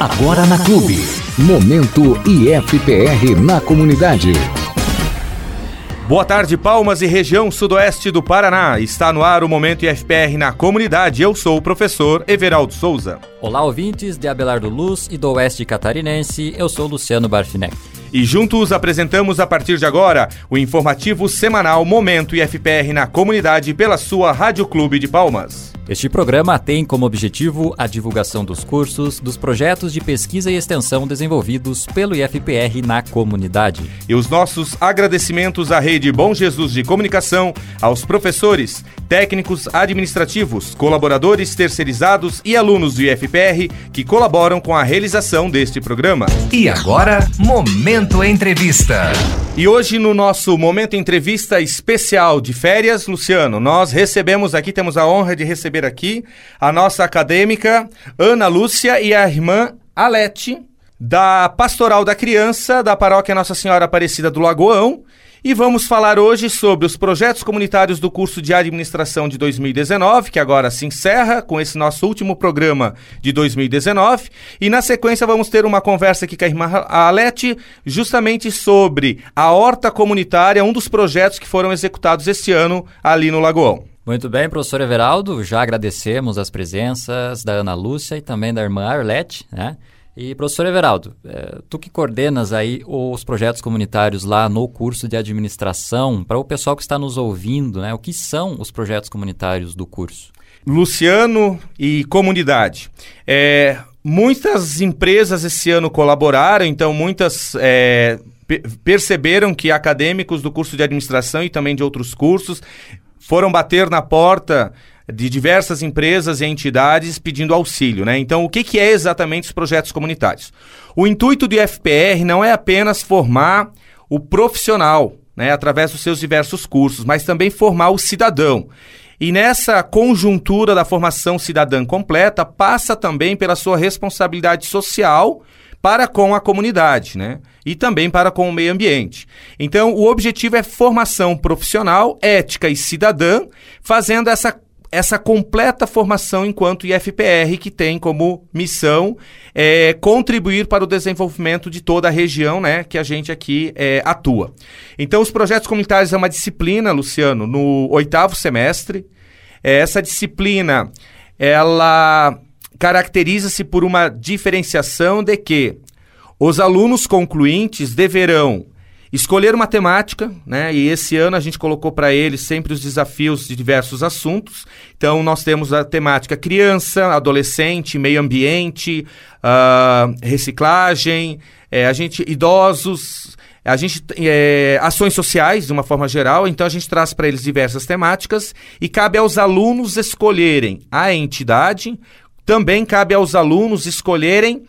Agora na Clube. Momento IFPR na comunidade. Boa tarde, Palmas e região sudoeste do Paraná. Está no ar o Momento IFPR na comunidade. Eu sou o professor Everaldo Souza. Olá, ouvintes de Abelardo Luz e do Oeste Catarinense. Eu sou Luciano Barfinec. E juntos apresentamos a partir de agora o informativo semanal Momento IFPR na comunidade pela sua Rádio Clube de Palmas. Este programa tem como objetivo a divulgação dos cursos, dos projetos de pesquisa e extensão desenvolvidos pelo IFPR na comunidade. E os nossos agradecimentos à Rede Bom Jesus de Comunicação, aos professores, técnicos administrativos, colaboradores terceirizados e alunos do IFPR que colaboram com a realização deste programa. E agora, Momento Entrevista. E hoje, no nosso Momento Entrevista especial de férias, Luciano, nós recebemos aqui, temos a honra de receber aqui a nossa acadêmica Ana Lúcia e a irmã Alete, da Pastoral da Criança da Paróquia Nossa Senhora Aparecida do Lagoão. E vamos falar hoje sobre os projetos comunitários do curso de administração de 2019, que agora se encerra com esse nosso último programa de 2019. E na sequência vamos ter uma conversa aqui com a irmã Alete, justamente sobre a horta comunitária, um dos projetos que foram executados este ano ali no Lagoão. Muito bem, professor Everaldo, já agradecemos as presenças da Ana Lúcia e também da irmã Arlete, né? E, professor Everaldo, é, tu que coordenas aí os projetos comunitários lá no curso de administração, para o pessoal que está nos ouvindo, né, o que são os projetos comunitários do curso? Luciano e comunidade. É, muitas empresas esse ano colaboraram, então muitas é, perceberam que acadêmicos do curso de administração e também de outros cursos foram bater na porta de diversas empresas e entidades pedindo auxílio, né? Então, o que, que é exatamente os projetos comunitários? O intuito do IFPR não é apenas formar o profissional, né, através dos seus diversos cursos, mas também formar o cidadão. E nessa conjuntura da formação cidadã completa, passa também pela sua responsabilidade social para com a comunidade, né? E também para com o meio ambiente. Então, o objetivo é formação profissional, ética e cidadã, fazendo essa essa completa formação enquanto IFPR, que tem como missão é, contribuir para o desenvolvimento de toda a região né, que a gente aqui é, atua. Então, os projetos comunitários é uma disciplina, Luciano, no oitavo semestre. É, essa disciplina, ela caracteriza-se por uma diferenciação de que os alunos concluintes deverão escolher uma temática, né? E esse ano a gente colocou para eles sempre os desafios de diversos assuntos. Então nós temos a temática criança, adolescente, meio ambiente, uh, reciclagem, é, a gente idosos, a gente é, ações sociais de uma forma geral. Então a gente traz para eles diversas temáticas e cabe aos alunos escolherem a entidade também cabe aos alunos escolherem,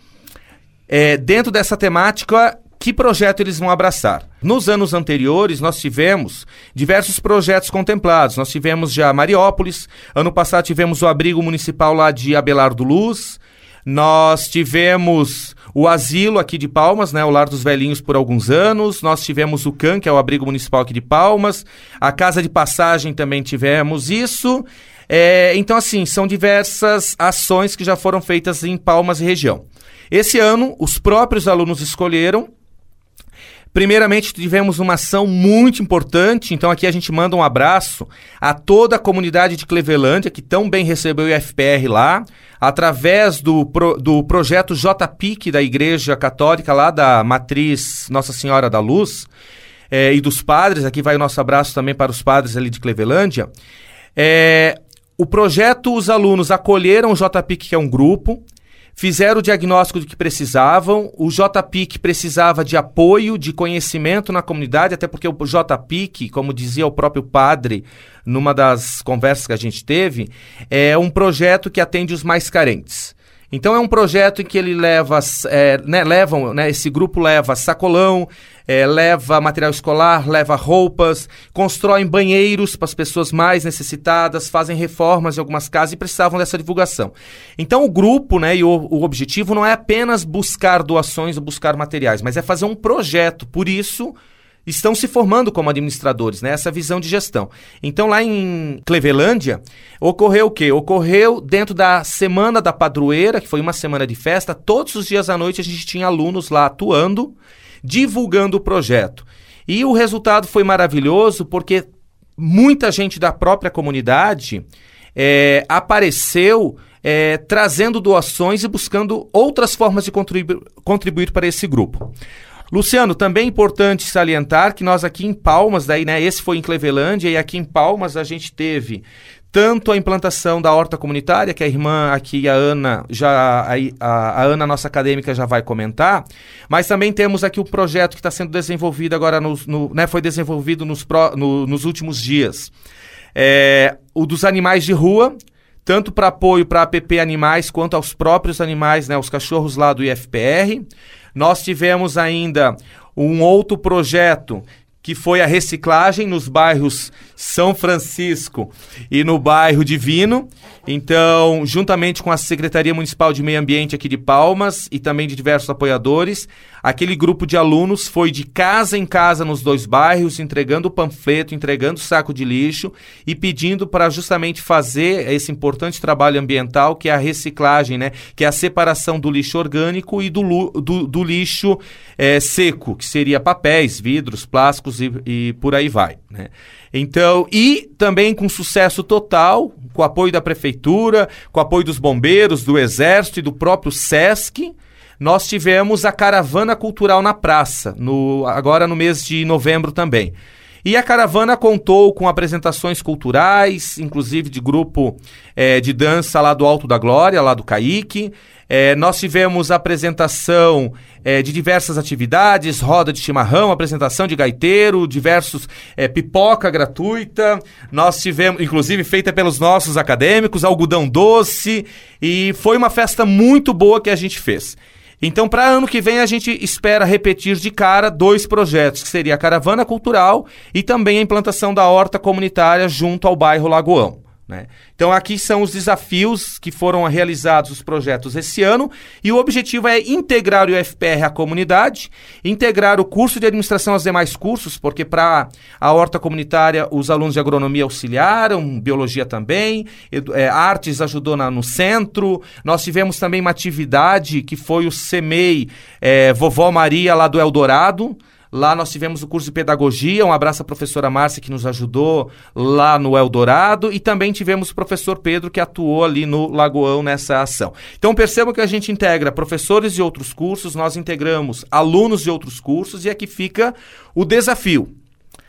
é, dentro dessa temática, que projeto eles vão abraçar. Nos anos anteriores, nós tivemos diversos projetos contemplados. Nós tivemos já Mariópolis, ano passado tivemos o abrigo municipal lá de Abelardo Luz, nós tivemos o asilo aqui de Palmas, né, o Lar dos Velhinhos por alguns anos, nós tivemos o CAN, que é o abrigo municipal aqui de Palmas, a Casa de Passagem também tivemos isso, é, então, assim, são diversas ações que já foram feitas em Palmas e região. Esse ano, os próprios alunos escolheram. Primeiramente, tivemos uma ação muito importante, então aqui a gente manda um abraço a toda a comunidade de Clevelândia, que tão bem recebeu o FPR lá, através do, pro, do projeto JPIC da Igreja Católica, lá da Matriz Nossa Senhora da Luz, é, e dos padres, aqui vai o nosso abraço também para os padres ali de Clevelândia. É, o projeto, os alunos acolheram o JPIC, que é um grupo, fizeram o diagnóstico do que precisavam. O JPIC precisava de apoio, de conhecimento na comunidade, até porque o JPIC, como dizia o próprio padre numa das conversas que a gente teve, é um projeto que atende os mais carentes. Então é um projeto em que ele leva, é, né, levam, né, esse grupo leva sacolão, é, leva material escolar, leva roupas, constroem banheiros para as pessoas mais necessitadas, fazem reformas em algumas casas e precisavam dessa divulgação. Então o grupo, né, e o, o objetivo não é apenas buscar doações ou buscar materiais, mas é fazer um projeto. Por isso estão se formando como administradores, né? Essa visão de gestão. Então, lá em Clevelândia, ocorreu o quê? Ocorreu dentro da semana da padroeira, que foi uma semana de festa, todos os dias à noite a gente tinha alunos lá atuando, divulgando o projeto. E o resultado foi maravilhoso porque muita gente da própria comunidade é, apareceu é, trazendo doações e buscando outras formas de contribu contribuir para esse grupo. Luciano, também é importante salientar que nós aqui em Palmas, daí, né, esse foi em Clevelândia, e aqui em Palmas a gente teve tanto a implantação da horta comunitária, que a irmã aqui, a Ana, já a, a, Ana, nossa acadêmica, já vai comentar, mas também temos aqui o projeto que está sendo desenvolvido agora, no, no, né, foi desenvolvido nos, pro, no, nos últimos dias. É, o dos animais de rua, tanto para apoio para APP Animais quanto aos próprios animais, né, os cachorros lá do IFPR. Nós tivemos ainda um outro projeto que foi a reciclagem nos bairros São Francisco e no bairro Divino. Então, juntamente com a Secretaria Municipal de Meio Ambiente aqui de Palmas e também de diversos apoiadores, aquele grupo de alunos foi de casa em casa nos dois bairros, entregando panfleto, entregando saco de lixo e pedindo para justamente fazer esse importante trabalho ambiental que é a reciclagem, né? Que é a separação do lixo orgânico e do, do, do lixo é, seco, que seria papéis, vidros, plásticos e, e por aí vai, né? Então, e também com sucesso total, com apoio da prefeitura, com apoio dos bombeiros, do exército e do próprio SESC, nós tivemos a caravana cultural na praça, no, agora no mês de novembro também. E a caravana contou com apresentações culturais, inclusive de grupo é, de dança lá do Alto da Glória, lá do Caíque. É, nós tivemos apresentação é, de diversas atividades, roda de chimarrão, apresentação de gaiteiro, diversos é, pipoca gratuita. Nós tivemos, inclusive feita pelos nossos acadêmicos, algodão doce. E foi uma festa muito boa que a gente fez. Então, para ano que vem, a gente espera repetir de cara dois projetos, que seria a Caravana Cultural e também a implantação da horta comunitária junto ao bairro Lagoão. Né? Então, aqui são os desafios que foram realizados os projetos esse ano, e o objetivo é integrar o UFPR à comunidade, integrar o curso de administração aos demais cursos, porque para a horta comunitária os alunos de agronomia auxiliaram, biologia também, é, artes ajudou na, no centro. Nós tivemos também uma atividade que foi o CEMEI é, Vovó Maria lá do Eldorado Lá nós tivemos o curso de pedagogia, um abraço à professora Márcia que nos ajudou lá no Eldorado e também tivemos o professor Pedro que atuou ali no Lagoão nessa ação. Então percebam que a gente integra professores de outros cursos, nós integramos alunos de outros cursos e aqui fica o desafio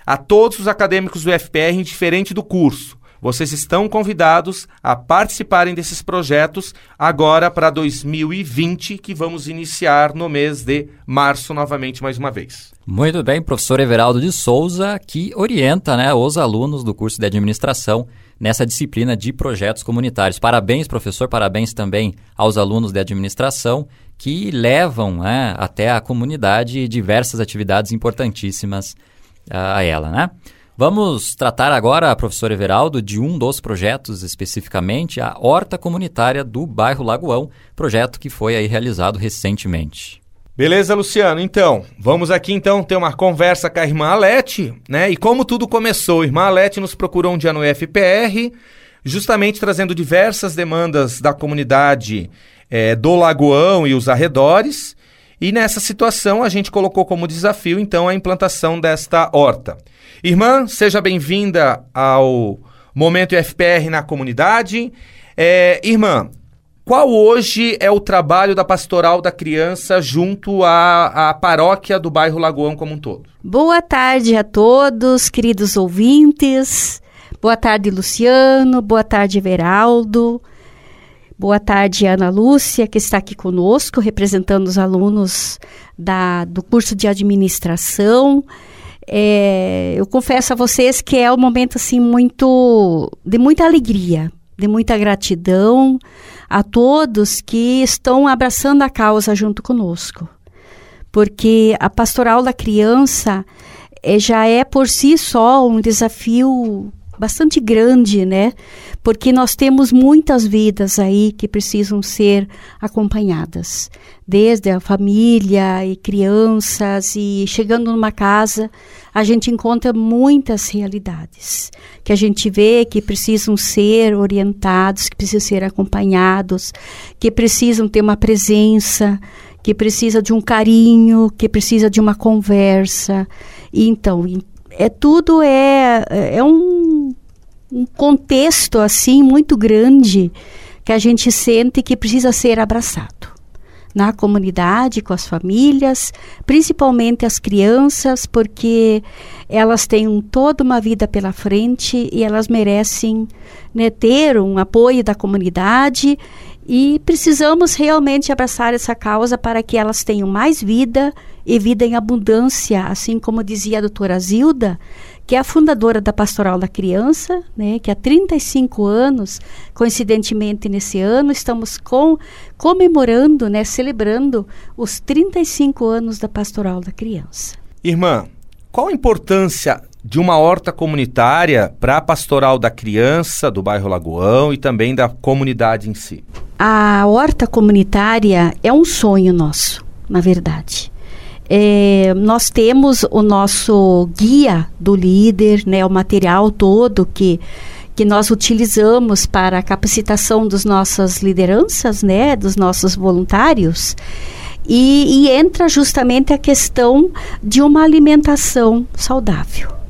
a todos os acadêmicos do FPR, indiferente do curso. Vocês estão convidados a participarem desses projetos agora para 2020, que vamos iniciar no mês de março novamente mais uma vez. Muito bem, professor Everaldo de Souza, que orienta né, os alunos do curso de administração nessa disciplina de projetos comunitários. Parabéns, professor, parabéns também aos alunos de administração que levam né, até a comunidade diversas atividades importantíssimas uh, a ela, né? Vamos tratar agora, professor Everaldo, de um dos projetos especificamente, a Horta Comunitária do Bairro Lagoão, projeto que foi aí realizado recentemente. Beleza, Luciano? Então, vamos aqui então ter uma conversa com a irmã Alete, né? E como tudo começou, a irmã Alete nos procurou um dia no FPR, justamente trazendo diversas demandas da comunidade é, do Lagoão e os arredores. E nessa situação a gente colocou como desafio então a implantação desta horta. Irmã, seja bem-vinda ao Momento FPR na comunidade. É, irmã, qual hoje é o trabalho da Pastoral da Criança junto à, à paróquia do bairro Lagoão como um todo? Boa tarde a todos, queridos ouvintes. Boa tarde, Luciano. Boa tarde, Veraldo. Boa tarde, Ana Lúcia, que está aqui conosco, representando os alunos da, do curso de administração. É, eu confesso a vocês que é um momento assim muito de muita alegria, de muita gratidão a todos que estão abraçando a causa junto conosco, porque a pastoral da criança é, já é por si só um desafio bastante grande, né? Porque nós temos muitas vidas aí que precisam ser acompanhadas, desde a família e crianças e chegando numa casa, a gente encontra muitas realidades que a gente vê que precisam ser orientados, que precisam ser acompanhados, que precisam ter uma presença, que precisa de um carinho, que precisa de uma conversa. E então, é tudo é é um, um contexto assim muito grande que a gente sente que precisa ser abraçado na comunidade, com as famílias, principalmente as crianças, porque elas têm toda uma vida pela frente e elas merecem né, ter um apoio da comunidade e precisamos realmente abraçar essa causa para que elas tenham mais vida e vida em abundância, assim como dizia a doutora Zilda, que é a fundadora da Pastoral da Criança, né, que há 35 anos, coincidentemente nesse ano, estamos com, comemorando, né, celebrando os 35 anos da Pastoral da Criança. Irmã, qual a importância de uma horta comunitária para a Pastoral da Criança do bairro Lagoão e também da comunidade em si? A horta comunitária é um sonho nosso, na verdade. É, nós temos o nosso guia do líder, né, o material todo que, que nós utilizamos para a capacitação das nossas lideranças, né, dos nossos voluntários. E, e entra justamente a questão de uma alimentação saudável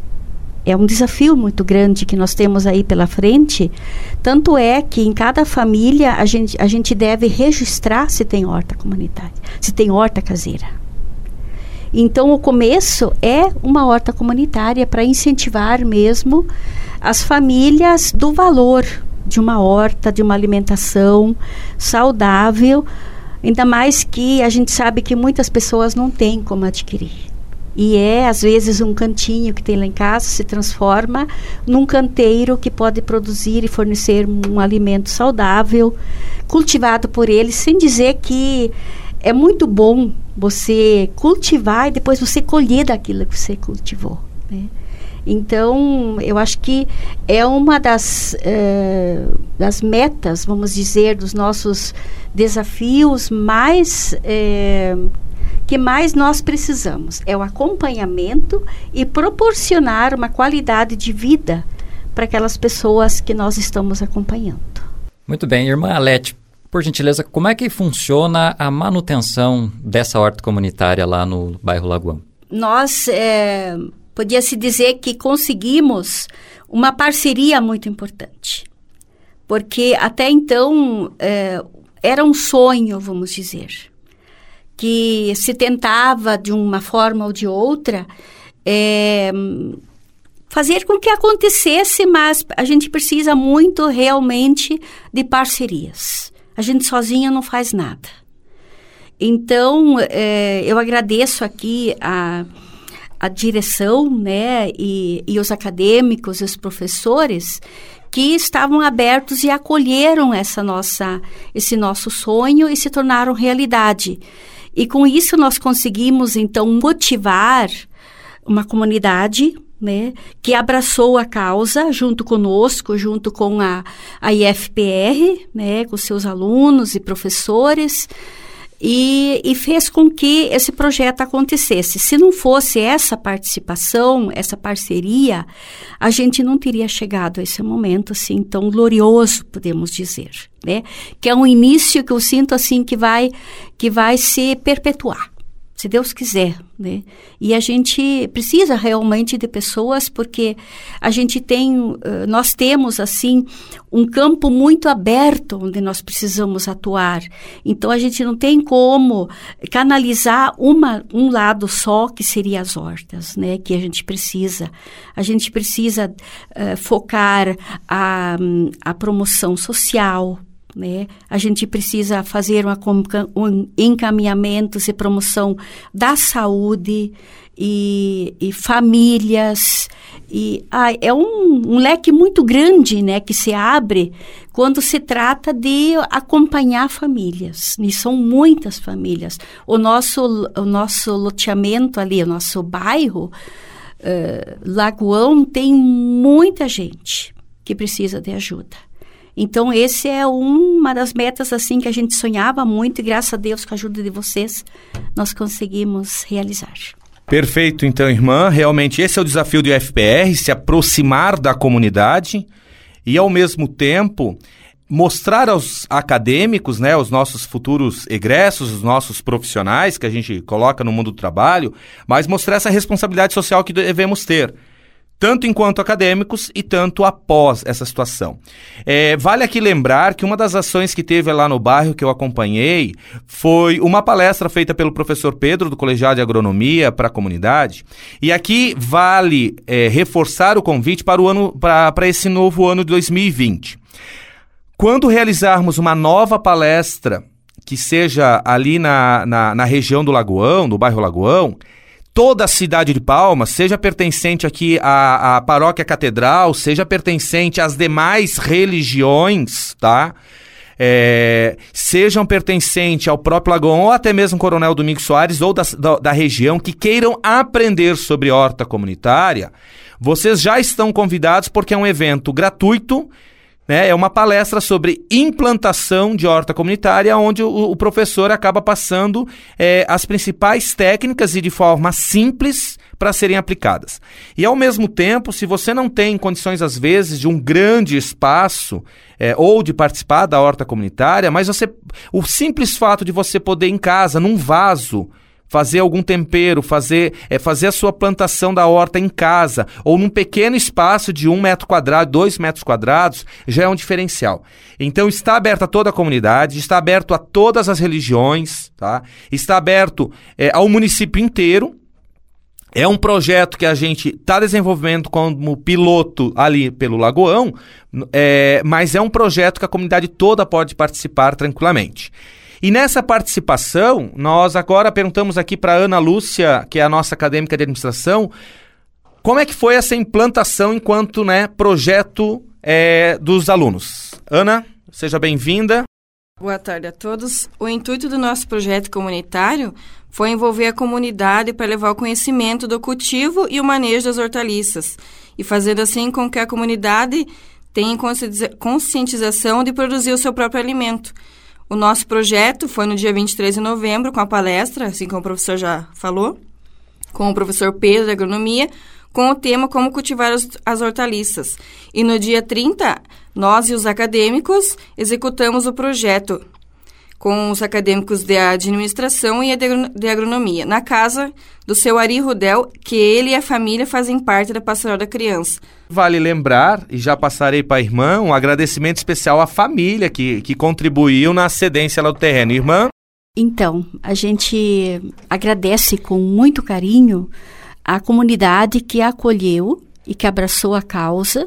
é um desafio muito grande que nós temos aí pela frente. Tanto é que em cada família a gente, a gente deve registrar se tem horta comunitária, se tem horta caseira. Então, o começo é uma horta comunitária para incentivar mesmo as famílias do valor de uma horta, de uma alimentação saudável, ainda mais que a gente sabe que muitas pessoas não têm como adquirir. E é, às vezes, um cantinho que tem lá em casa se transforma num canteiro que pode produzir e fornecer um alimento saudável, cultivado por eles, sem dizer que é muito bom você cultivar e depois você colher daquilo que você cultivou. Né? Então, eu acho que é uma das, eh, das metas, vamos dizer, dos nossos desafios mais eh, que mais nós precisamos é o acompanhamento e proporcionar uma qualidade de vida para aquelas pessoas que nós estamos acompanhando. Muito bem, irmã Alete, por gentileza, como é que funciona a manutenção dessa horta comunitária lá no bairro Lagoão? Nós, é, podia-se dizer que conseguimos uma parceria muito importante. Porque até então é, era um sonho, vamos dizer, que se tentava de uma forma ou de outra é, fazer com que acontecesse, mas a gente precisa muito realmente de parcerias. A gente sozinha não faz nada. Então, é, eu agradeço aqui a, a direção, né, e, e os acadêmicos os professores que estavam abertos e acolheram essa nossa, esse nosso sonho e se tornaram realidade. E com isso nós conseguimos, então, motivar uma comunidade né, que abraçou a causa junto conosco, junto com a, a IFPR, né, com seus alunos e professores, e, e, fez com que esse projeto acontecesse. Se não fosse essa participação, essa parceria, a gente não teria chegado a esse momento assim tão glorioso, podemos dizer, né? Que é um início que eu sinto assim que vai que vai se perpetuar se Deus quiser, né? E a gente precisa realmente de pessoas porque a gente tem, nós temos assim um campo muito aberto onde nós precisamos atuar. Então a gente não tem como canalizar uma, um lado só que seria as hortas, né? Que a gente precisa. A gente precisa uh, focar a, a promoção social, né? A gente precisa fazer uma, um encaminhamentos e promoção da saúde e, e famílias. E, ah, é um, um, leque muito grande né, que se abre quando se trata de acompanhar famílias. E são muitas famílias. O nosso, o nosso loteamento ali, o nosso bairro, uh, Lagoão tem muita gente que precisa de ajuda. Então, esse é uma das metas assim que a gente sonhava muito e graças a Deus, com a ajuda de vocês, nós conseguimos realizar. Perfeito, então, irmã. Realmente esse é o desafio do IFPR, se aproximar da comunidade e, ao mesmo tempo, mostrar aos acadêmicos, né, os nossos futuros egressos, os nossos profissionais que a gente coloca no mundo do trabalho, mas mostrar essa responsabilidade social que devemos ter tanto enquanto acadêmicos e tanto após essa situação. É, vale aqui lembrar que uma das ações que teve lá no bairro que eu acompanhei foi uma palestra feita pelo professor Pedro, do Colegiado de Agronomia, para a comunidade. E aqui vale é, reforçar o convite para, o ano, para esse novo ano de 2020. Quando realizarmos uma nova palestra que seja ali na, na, na região do Lagoão, do bairro Lagoão, toda a cidade de Palmas, seja pertencente aqui à, à paróquia catedral, seja pertencente às demais religiões, tá? É, sejam pertencentes ao próprio Lagoão ou até mesmo Coronel Domingos Soares ou da, da, da, região que queiram aprender sobre horta comunitária, vocês já estão convidados porque é um evento gratuito né? É uma palestra sobre implantação de horta comunitária, onde o, o professor acaba passando é, as principais técnicas e de forma simples para serem aplicadas. E ao mesmo tempo, se você não tem condições, às vezes, de um grande espaço é, ou de participar da horta comunitária, mas você. O simples fato de você poder em casa, num vaso, fazer algum tempero, fazer, é, fazer a sua plantação da horta em casa ou num pequeno espaço de um metro quadrado, dois metros quadrados, já é um diferencial. Então está aberto a toda a comunidade, está aberto a todas as religiões, tá? está aberto é, ao município inteiro. É um projeto que a gente está desenvolvendo como piloto ali pelo Lagoão, é, mas é um projeto que a comunidade toda pode participar tranquilamente. E nessa participação, nós agora perguntamos aqui para Ana Lúcia, que é a nossa acadêmica de administração, como é que foi essa implantação enquanto né, projeto é, dos alunos? Ana, seja bem-vinda. Boa tarde a todos. O intuito do nosso projeto comunitário foi envolver a comunidade para levar o conhecimento do cultivo e o manejo das hortaliças, e fazendo assim com que a comunidade tenha conscientização de produzir o seu próprio alimento o nosso projeto foi no dia 23 de novembro, com a palestra, assim como o professor já falou, com o professor Pedro da Agronomia, com o tema Como Cultivar as, as Hortaliças. E no dia 30, nós e os acadêmicos executamos o projeto com os acadêmicos de administração e de agronomia, na casa do seu Ari Rudel, que ele e a família fazem parte da Pastoral da Criança. Vale lembrar, e já passarei para a irmã, um agradecimento especial à família que, que contribuiu na cedência lá do terreno. Irmã? Então, a gente agradece com muito carinho a comunidade que acolheu e que abraçou a causa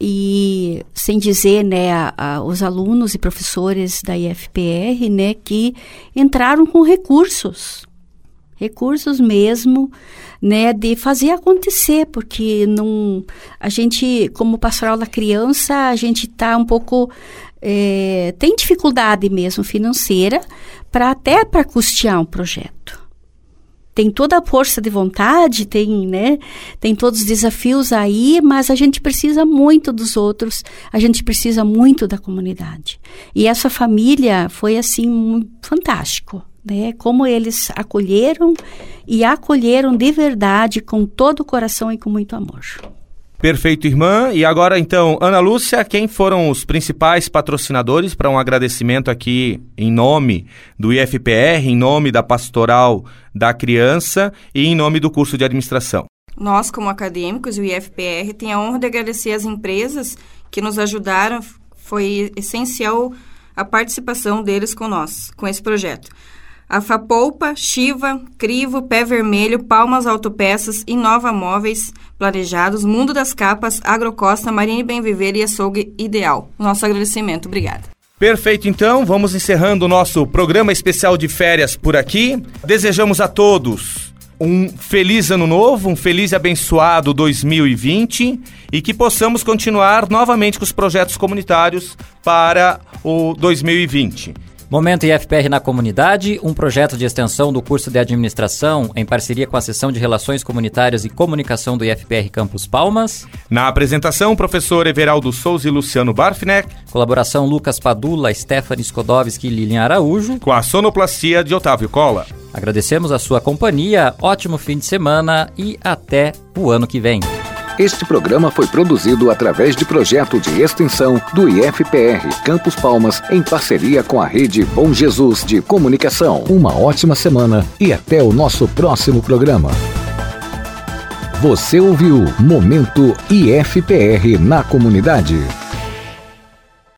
e sem dizer né a, a, os alunos e professores da IFPR né que entraram com recursos. Recursos mesmo né de fazer acontecer porque não a gente como pastoral da criança a gente está um pouco é, tem dificuldade mesmo financeira para até para custear um projeto tem toda a força de vontade, tem, né, tem todos os desafios aí, mas a gente precisa muito dos outros, a gente precisa muito da comunidade. E essa família foi assim fantástico, né? Como eles acolheram e acolheram de verdade com todo o coração e com muito amor. Perfeito, irmã. E agora, então, Ana Lúcia, quem foram os principais patrocinadores para um agradecimento aqui em nome do IFPR, em nome da Pastoral da Criança e em nome do curso de administração? Nós, como acadêmicos e o IFPR, tem a honra de agradecer as empresas que nos ajudaram. Foi essencial a participação deles com nós, com esse projeto. A Fapolpa, Chiva, Crivo, Pé Vermelho, Palmas Autopeças, Inova Móveis, Planejados, Mundo das Capas, Agrocosta, Marine Bem Viver e Açougue Ideal. Nosso agradecimento. Obrigada. Perfeito, então, vamos encerrando o nosso programa especial de férias por aqui. Desejamos a todos um feliz ano novo, um feliz e abençoado 2020 e que possamos continuar novamente com os projetos comunitários para o 2020. Momento IFPR na Comunidade, um projeto de extensão do curso de administração em parceria com a Seção de Relações Comunitárias e Comunicação do IFPR Campus Palmas. Na apresentação, professor Everaldo Souza e Luciano Barfneck. Colaboração Lucas Padula, Stephanie Skodowski e Lilian Araújo. Com a sonoplastia de Otávio Cola. Agradecemos a sua companhia, ótimo fim de semana e até o ano que vem. Este programa foi produzido através de projeto de extensão do IFPR Campos Palmas em parceria com a rede Bom Jesus de Comunicação. Uma ótima semana e até o nosso próximo programa. Você ouviu Momento IFPR na comunidade.